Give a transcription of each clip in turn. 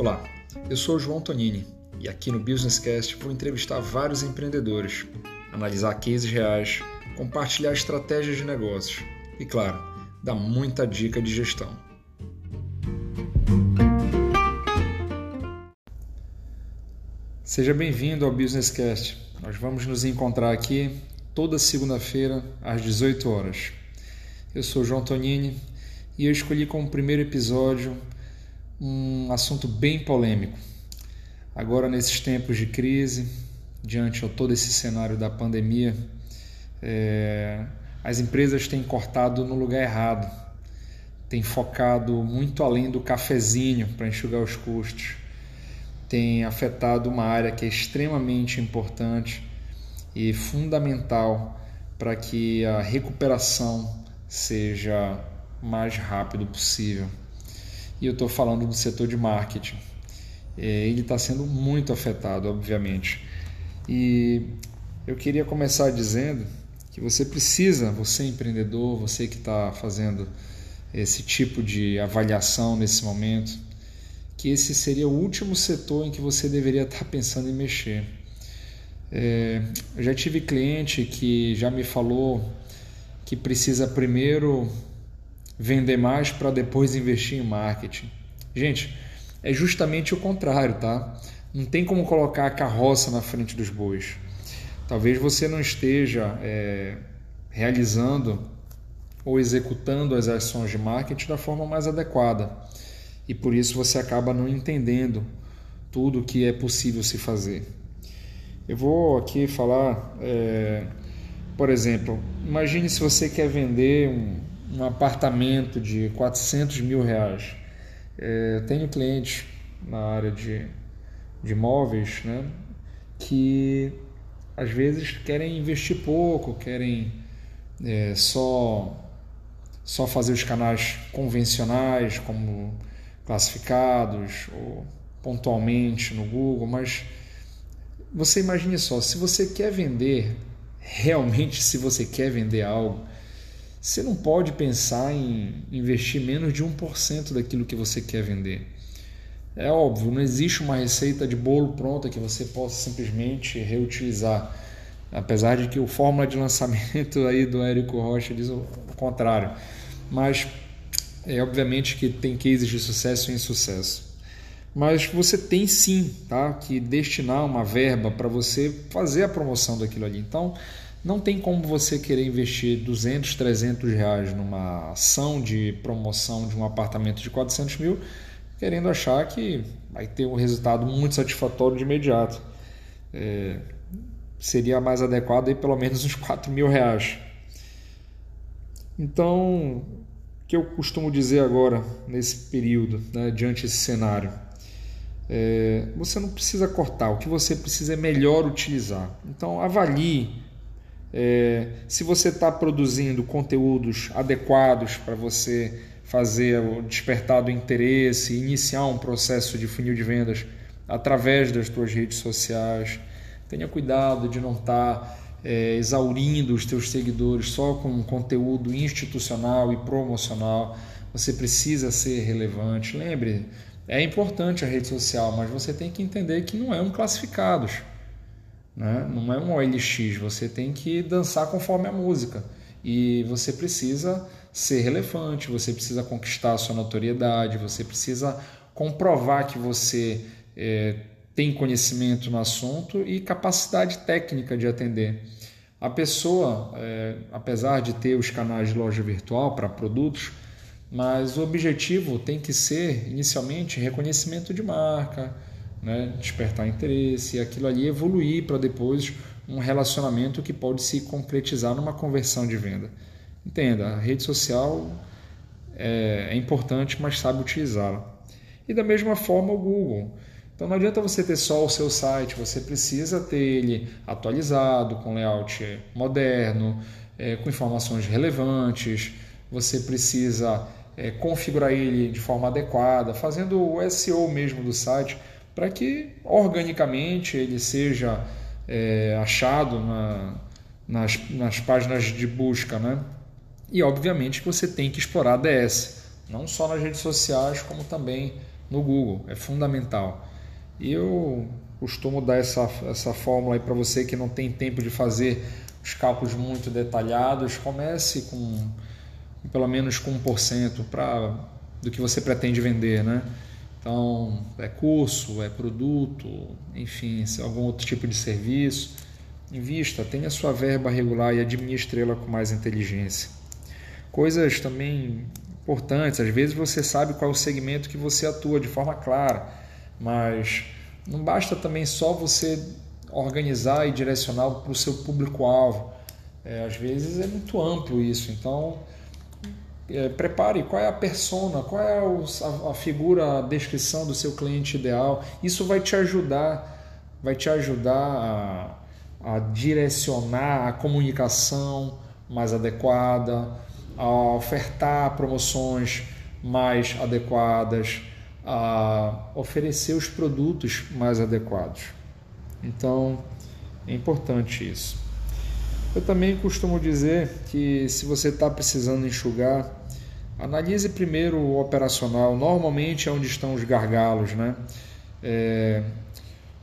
Olá, eu sou João Tonini e aqui no Businesscast vou entrevistar vários empreendedores, analisar cases reais, compartilhar estratégias de negócios e, claro, dar muita dica de gestão. Seja bem-vindo ao Businesscast. Nós vamos nos encontrar aqui toda segunda-feira às 18 horas. Eu sou João Tonini e eu escolhi como primeiro episódio um assunto bem polêmico. Agora, nesses tempos de crise, diante de todo esse cenário da pandemia, é, as empresas têm cortado no lugar errado, têm focado muito além do cafezinho para enxugar os custos, tem afetado uma área que é extremamente importante e fundamental para que a recuperação seja mais rápido possível. E eu estou falando do setor de marketing. É, ele está sendo muito afetado, obviamente. E eu queria começar dizendo que você precisa, você empreendedor, você que está fazendo esse tipo de avaliação nesse momento, que esse seria o último setor em que você deveria estar tá pensando em mexer. É, eu já tive cliente que já me falou que precisa primeiro vender mais para depois investir em marketing. Gente, é justamente o contrário, tá? Não tem como colocar a carroça na frente dos bois. Talvez você não esteja é, realizando ou executando as ações de marketing da forma mais adequada e por isso você acaba não entendendo tudo o que é possível se fazer. Eu vou aqui falar é, por exemplo, imagine se você quer vender um, um apartamento de 400 mil reais. É, tenho clientes na área de, de imóveis né, que às vezes querem investir pouco, querem é, só, só fazer os canais convencionais, como classificados ou pontualmente no Google, mas você imagine só, se você quer vender realmente, se você quer vender algo, você não pode pensar em investir menos de 1% daquilo que você quer vender. É óbvio, não existe uma receita de bolo pronta que você possa simplesmente reutilizar. Apesar de que o fórmula de lançamento aí do Érico Rocha diz o contrário. Mas é obviamente que tem cases de sucesso e insucesso mas você tem sim tá, que destinar uma verba para você fazer a promoção daquilo ali. Então, não tem como você querer investir 200, 300 reais numa ação de promoção de um apartamento de 400 mil, querendo achar que vai ter um resultado muito satisfatório de imediato. É, seria mais adequado aí pelo menos uns 4 mil reais. Então, o que eu costumo dizer agora, nesse período, né, diante desse cenário? É, você não precisa cortar, o que você precisa é melhor utilizar. Então, avalie é, se você está produzindo conteúdos adequados para você fazer despertar do interesse, iniciar um processo de funil de vendas através das suas redes sociais. Tenha cuidado de não estar tá, é, exaurindo os teus seguidores só com conteúdo institucional e promocional. Você precisa ser relevante. Lembre, é importante a rede social, mas você tem que entender que não é um classificados, né? não é um OLX. Você tem que dançar conforme a música e você precisa ser relevante, você precisa conquistar a sua notoriedade, você precisa comprovar que você é, tem conhecimento no assunto e capacidade técnica de atender. A pessoa, é, apesar de ter os canais de loja virtual para produtos, mas o objetivo tem que ser, inicialmente, reconhecimento de marca, né? despertar interesse, e aquilo ali evoluir para depois um relacionamento que pode se concretizar numa conversão de venda. Entenda, a rede social é, é importante, mas sabe utilizá-la. E da mesma forma o Google. Então não adianta você ter só o seu site, você precisa ter ele atualizado, com layout moderno, é, com informações relevantes, você precisa é, configurar ele de forma adequada, fazendo o SEO mesmo do site, para que organicamente ele seja é, achado na, nas, nas páginas de busca. Né? E obviamente que você tem que explorar a DS, não só nas redes sociais, como também no Google, é fundamental. E eu costumo dar essa, essa fórmula aí para você que não tem tempo de fazer os cálculos muito detalhados, comece com pelo menos com 1% para do que você pretende vender, né? Então, é curso, é produto, enfim, é algum outro tipo de serviço. Invista, tenha sua verba regular e administre ela com mais inteligência. Coisas também importantes, às vezes você sabe qual é o segmento que você atua de forma clara, mas não basta também só você organizar e direcionar para o seu público-alvo. É, às vezes é muito amplo isso, então é, prepare qual é a persona, qual é a, a, figura, a descrição do seu cliente ideal. Isso vai te ajudar, vai te ajudar a, a direcionar a comunicação mais adequada, a ofertar promoções mais adequadas, a oferecer os produtos mais adequados. Então, é importante isso. Eu também costumo dizer que se você está precisando enxugar, analise primeiro o operacional. Normalmente é onde estão os gargalos, né? É,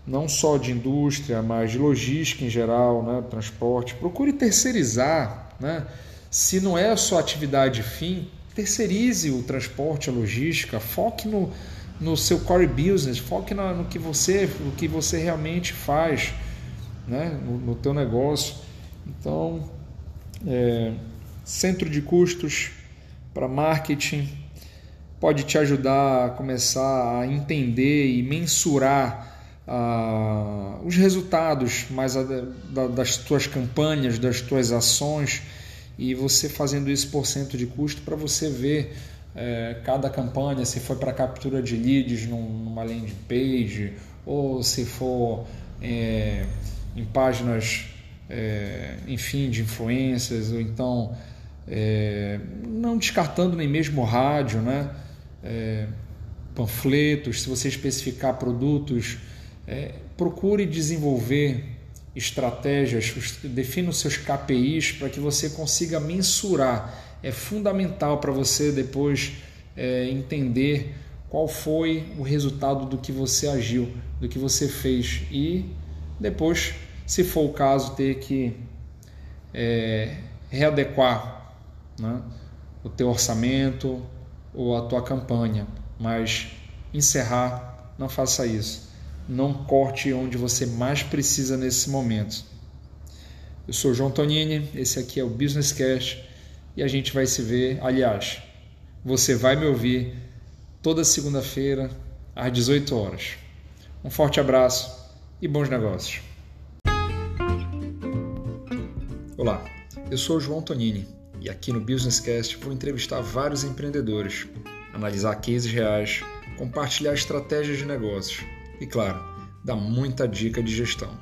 não só de indústria, mas de logística em geral, né? transporte. Procure terceirizar. Né? Se não é a sua atividade fim, terceirize o transporte, a logística. Foque no, no seu core business, foque no, no que você, no que você realmente faz né? no, no teu negócio. Então, é, centro de custos para marketing pode te ajudar a começar a entender e mensurar ah, os resultados mais a, da, das tuas campanhas, das tuas ações e você fazendo isso por cento de custo para você ver é, cada campanha, se foi para captura de leads num, numa landing page ou se for é, em páginas é, enfim, de influências, ou então é, não descartando nem mesmo rádio, né? É, panfletos, se você especificar produtos, é, procure desenvolver estratégias, defina os seus KPIs para que você consiga mensurar. É fundamental para você depois é, entender qual foi o resultado do que você agiu, do que você fez e depois se for o caso, ter que é, readequar né, o teu orçamento ou a tua campanha, mas encerrar, não faça isso. Não corte onde você mais precisa nesse momento. Eu sou João Tonini, esse aqui é o Business Cash e a gente vai se ver. Aliás, você vai me ouvir toda segunda-feira às 18 horas. Um forte abraço e bons negócios. Olá, eu sou João Tonini e aqui no Business Cast vou entrevistar vários empreendedores, analisar cases reais, compartilhar estratégias de negócios e, claro, dar muita dica de gestão.